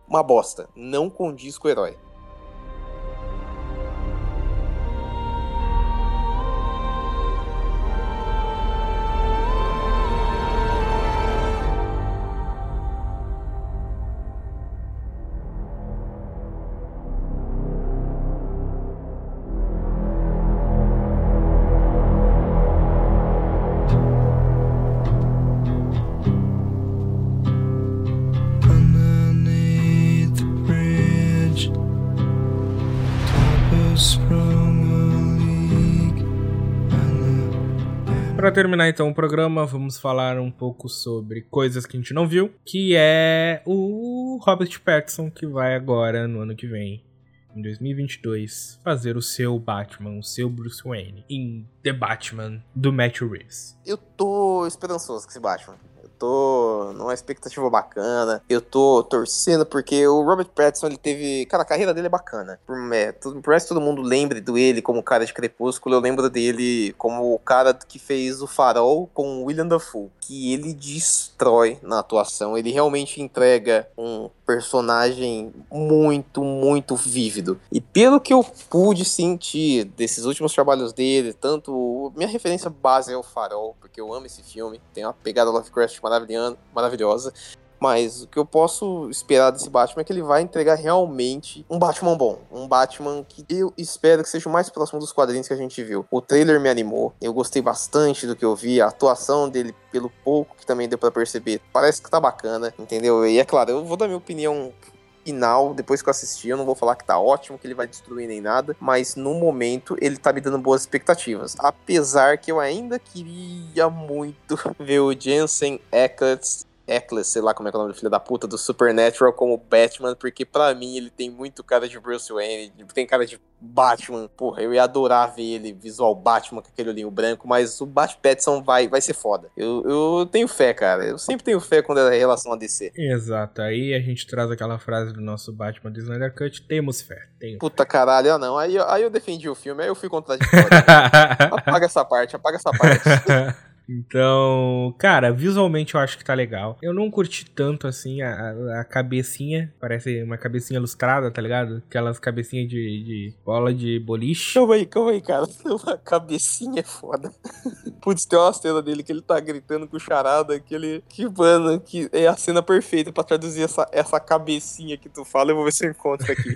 Uma bosta. Não condiz com o herói. Terminar então o programa, vamos falar um pouco sobre coisas que a gente não viu, que é o Robert Pattinson que vai agora no ano que vem, em 2022, fazer o seu Batman, o seu Bruce Wayne em The Batman do Matthew Reeves. Eu tô esperançoso com esse Batman. Tô numa expectativa bacana. Eu tô torcendo porque o Robert Pattinson, ele teve. Cara, a carreira dele é bacana. Por, é, por mais que todo mundo lembre dele como cara de Crepúsculo, eu lembro dele como o cara que fez o Farol com o William Dafoe. Que ele destrói na atuação. Ele realmente entrega um personagem muito, muito vívido. E pelo que eu pude sentir desses últimos trabalhos dele, tanto. Minha referência base é o Farol, porque eu amo esse filme. Tem uma pegada Lovecraft maravilhosa. Mas o que eu posso esperar desse Batman é que ele vai entregar realmente um Batman bom. Um Batman que eu espero que seja o mais próximo dos quadrinhos que a gente viu. O trailer me animou, eu gostei bastante do que eu vi, a atuação dele, pelo pouco que também deu para perceber, parece que tá bacana, entendeu? E é claro, eu vou dar minha opinião final, depois que eu assisti, eu não vou falar que tá ótimo, que ele vai destruir nem nada, mas no momento ele tá me dando boas expectativas. Apesar que eu ainda queria muito ver o Jensen Ackles Eccles, sei lá como é que é o nome do filho da puta, do Supernatural como Batman, porque para mim ele tem muito cara de Bruce Wayne, tem cara de Batman. Porra, eu ia adorar ver ele visual Batman com aquele olhinho branco, mas o Bat Pattinson vai, vai ser foda. Eu, eu tenho fé, cara. Eu sempre tenho fé quando é em relação a DC. Exato. Aí a gente traz aquela frase do nosso Batman do Snyder Cut: temos fé. Tenho Puta fé. caralho, eu não. Aí, aí eu defendi o filme, aí eu fui contraditório. apaga essa parte, apaga essa parte. Então, cara, visualmente eu acho que tá legal. Eu não curti tanto assim a, a cabecinha. Parece uma cabecinha lustrada, tá ligado? Aquelas cabecinhas de, de bola de boliche. Calma aí, calma aí, cara. Uma cabecinha é foda. Putz, tem uma cena dele que ele tá gritando com charada. Que ele. Que, mano, que é a cena perfeita pra traduzir essa, essa cabecinha que tu fala. Eu vou ver se eu encontro aqui.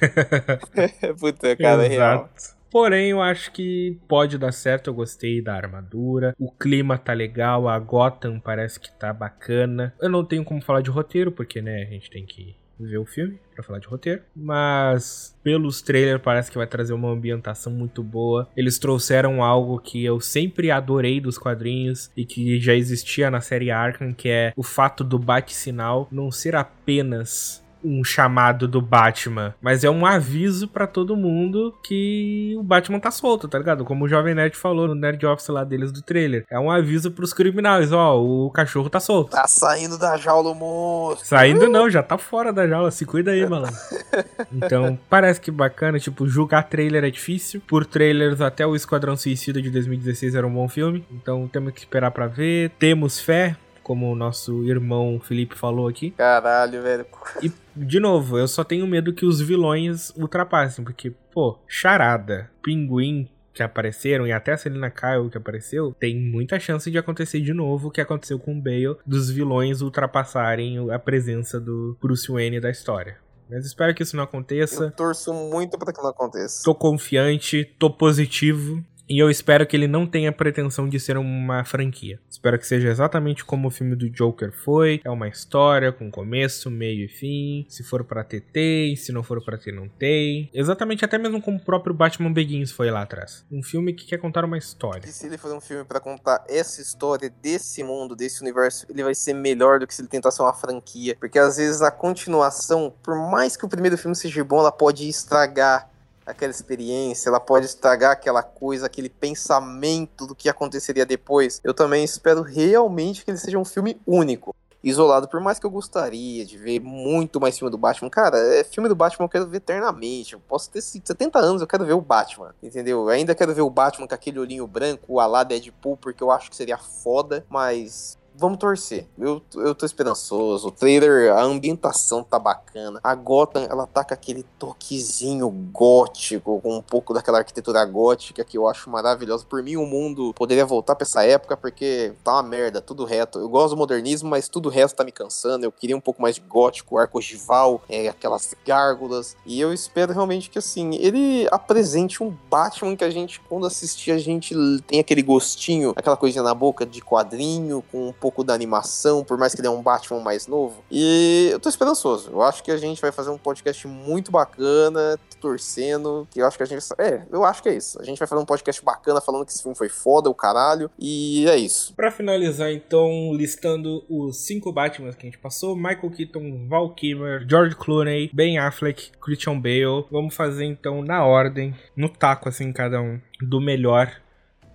Puta, cara, Exato. é real. Porém, eu acho que pode dar certo. Eu gostei da armadura. O clima tá legal. A Gotham parece que tá bacana. Eu não tenho como falar de roteiro, porque, né, a gente tem que ver o filme para falar de roteiro, mas pelos trailers parece que vai trazer uma ambientação muito boa. Eles trouxeram algo que eu sempre adorei dos quadrinhos e que já existia na série Arkham, que é o fato do bate-sinal não ser apenas um chamado do Batman, mas é um aviso para todo mundo que o Batman tá solto, tá ligado? Como o Jovem Nerd falou no Nerd Office lá deles do trailer. É um aviso pros criminais, ó, o cachorro tá solto. Tá saindo da jaula, moço. Saindo não, já tá fora da jaula, se cuida aí, malandro. Então, parece que bacana, tipo, julgar trailer é difícil. Por trailers, até o Esquadrão Suicida de 2016 era um bom filme, então temos que esperar para ver. Temos fé, como o nosso irmão Felipe falou aqui. Caralho, velho. E, de novo, eu só tenho medo que os vilões ultrapassem, porque, pô, Charada, Pinguim, que apareceram, e até a Selina Kyle que apareceu, tem muita chance de acontecer de novo o que aconteceu com o Bale, dos vilões ultrapassarem a presença do Bruce Wayne da história. Mas espero que isso não aconteça. Eu torço muito para que não aconteça. Tô confiante, tô positivo. E eu espero que ele não tenha pretensão de ser uma franquia. Espero que seja exatamente como o filme do Joker foi. É uma história com começo, meio e fim. Se for para ter, tem. Se não for para ter, não tem. Exatamente até mesmo como o próprio Batman Begins foi lá atrás. Um filme que quer contar uma história. E se ele for um filme para contar essa história desse mundo, desse universo, ele vai ser melhor do que se ele tentar ser uma franquia. Porque às vezes a continuação, por mais que o primeiro filme seja bom, ela pode estragar aquela experiência, ela pode estragar aquela coisa, aquele pensamento do que aconteceria depois. Eu também espero realmente que ele seja um filme único. Isolado, por mais que eu gostaria de ver muito mais filme do Batman, cara, é filme do Batman eu quero ver eternamente. Eu posso ter 70 anos, eu quero ver o Batman, entendeu? Eu ainda quero ver o Batman com aquele olhinho branco, a lá Deadpool, porque eu acho que seria foda, mas vamos torcer. Eu, eu tô esperançoso. O trailer, a ambientação tá bacana. A Gotham, ela tá com aquele toquezinho gótico, com um pouco daquela arquitetura gótica que eu acho maravilhosa. Por mim, o mundo poderia voltar pra essa época, porque tá uma merda, tudo reto. Eu gosto do modernismo, mas tudo resto tá me cansando. Eu queria um pouco mais de gótico, arco ogival, é, aquelas gárgulas. E eu espero realmente que, assim, ele apresente um Batman que a gente, quando assistir, a gente tem aquele gostinho, aquela coisinha na boca de quadrinho, com um pouco da animação, por mais que ele é um Batman mais novo. E eu tô esperançoso. Eu acho que a gente vai fazer um podcast muito bacana, torcendo, que eu acho que a gente. É, eu acho que é isso. A gente vai fazer um podcast bacana falando que esse filme foi foda, o caralho. E é isso. Para finalizar, então, listando os cinco Batmans que a gente passou: Michael Keaton, Val Kilmer, George Clooney, Ben Affleck, Christian Bale. Vamos fazer então na ordem, no taco, assim, cada um, do melhor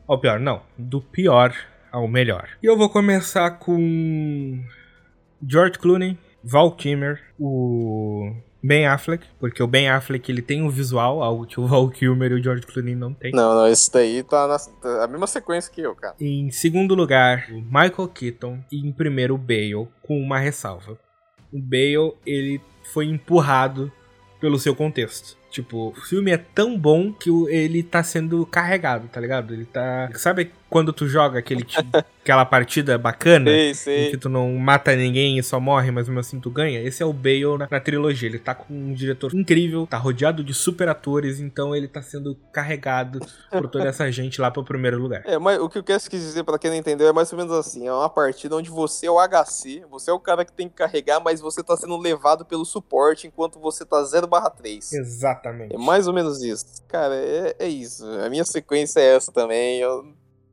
ao pior. Não, do pior ao melhor. E eu vou começar com George Clooney, Val Kilmer, o Ben Affleck, porque o Ben Affleck ele tem um visual, algo que o Val Kilmer e o George Clooney não tem. Não, não, esse daí tá na tá a mesma sequência que eu, cara. Em segundo lugar, o Michael Keaton e em primeiro o Bale, com uma ressalva. O Bale, ele foi empurrado pelo seu contexto. Tipo, o filme é tão bom que ele tá sendo carregado, tá ligado? Ele tá. Sabe quando tu joga aquele aquela partida bacana, sei, sei. que tu não mata ninguém e só morre, mas mesmo assim tu ganha, esse é o Bale na, na, trilogia. Ele tá com um diretor incrível, tá rodeado de super atores, então ele tá sendo carregado por toda essa gente lá pro primeiro lugar. É, mas o que o Cass quis dizer, para quem não entendeu, é mais ou menos assim: é uma partida onde você é o HC, você é o cara que tem que carregar, mas você tá sendo levado pelo suporte enquanto você tá 0/3. Exatamente. É mais ou menos isso. Cara, é, é isso. A minha sequência é essa também. Eu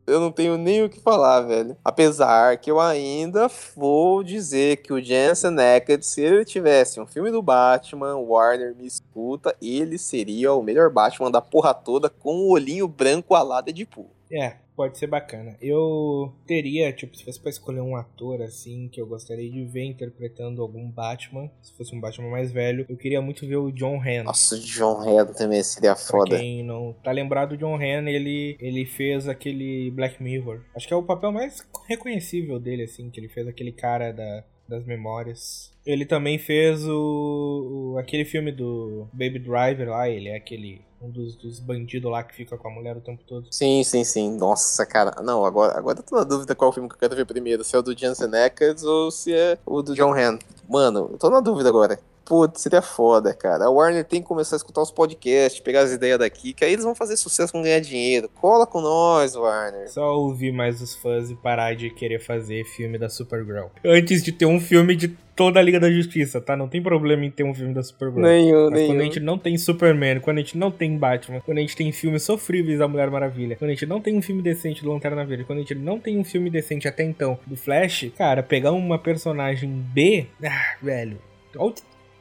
eu não tenho nem o que falar, velho. Apesar que eu ainda vou dizer que o Jensen Ackles, se ele tivesse um filme do Batman, Warner me escuta, ele seria o melhor Batman da porra toda com o olhinho branco alado de Deadpool. É, pode ser bacana. Eu teria, tipo, se fosse pra escolher um ator assim que eu gostaria de ver interpretando algum Batman, se fosse um Batman mais velho, eu queria muito ver o John Hamm. Nossa, o John Hamm também seria foda. Pra quem não tá lembrado, o John Hamm, ele, ele fez aquele Black Mirror. Acho que é o papel mais reconhecível dele, assim, que ele fez aquele cara da, das memórias. Ele também fez o, o, aquele filme do Baby Driver lá, ele é aquele um dos, dos bandidos lá que fica com a mulher o tempo todo. Sim, sim, sim. Nossa, cara. Não, agora, agora eu tô na dúvida qual filme que eu quero ver primeiro, se é o do Jensen Ackles ou se é o do John Hamm. Mano, eu tô na dúvida agora. Putz, seria foda, cara. A Warner tem que começar a escutar os podcasts, pegar as ideias daqui, que aí eles vão fazer sucesso com ganhar dinheiro. Cola com nós, Warner. Só ouvir mais os fãs e parar de querer fazer filme da Supergirl. Antes de ter um filme de toda a Liga da Justiça, tá? Não tem problema em ter um filme da Supergirl. Nenhum, Mas nenhum. quando a gente não tem Superman, quando a gente não tem Batman, quando a gente tem filmes sofríveis da Mulher Maravilha, quando a gente não tem um filme decente do Lanterna Verde, quando a gente não tem um filme decente até então do Flash, cara, pegar uma personagem B, ah, velho.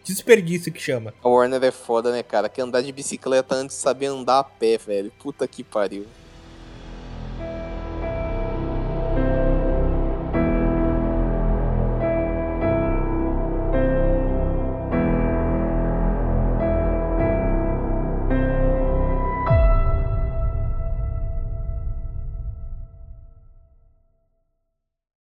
Desperdício que chama. A Warner é foda, né, cara? Que andar de bicicleta antes de saber andar a pé, velho. Puta que pariu.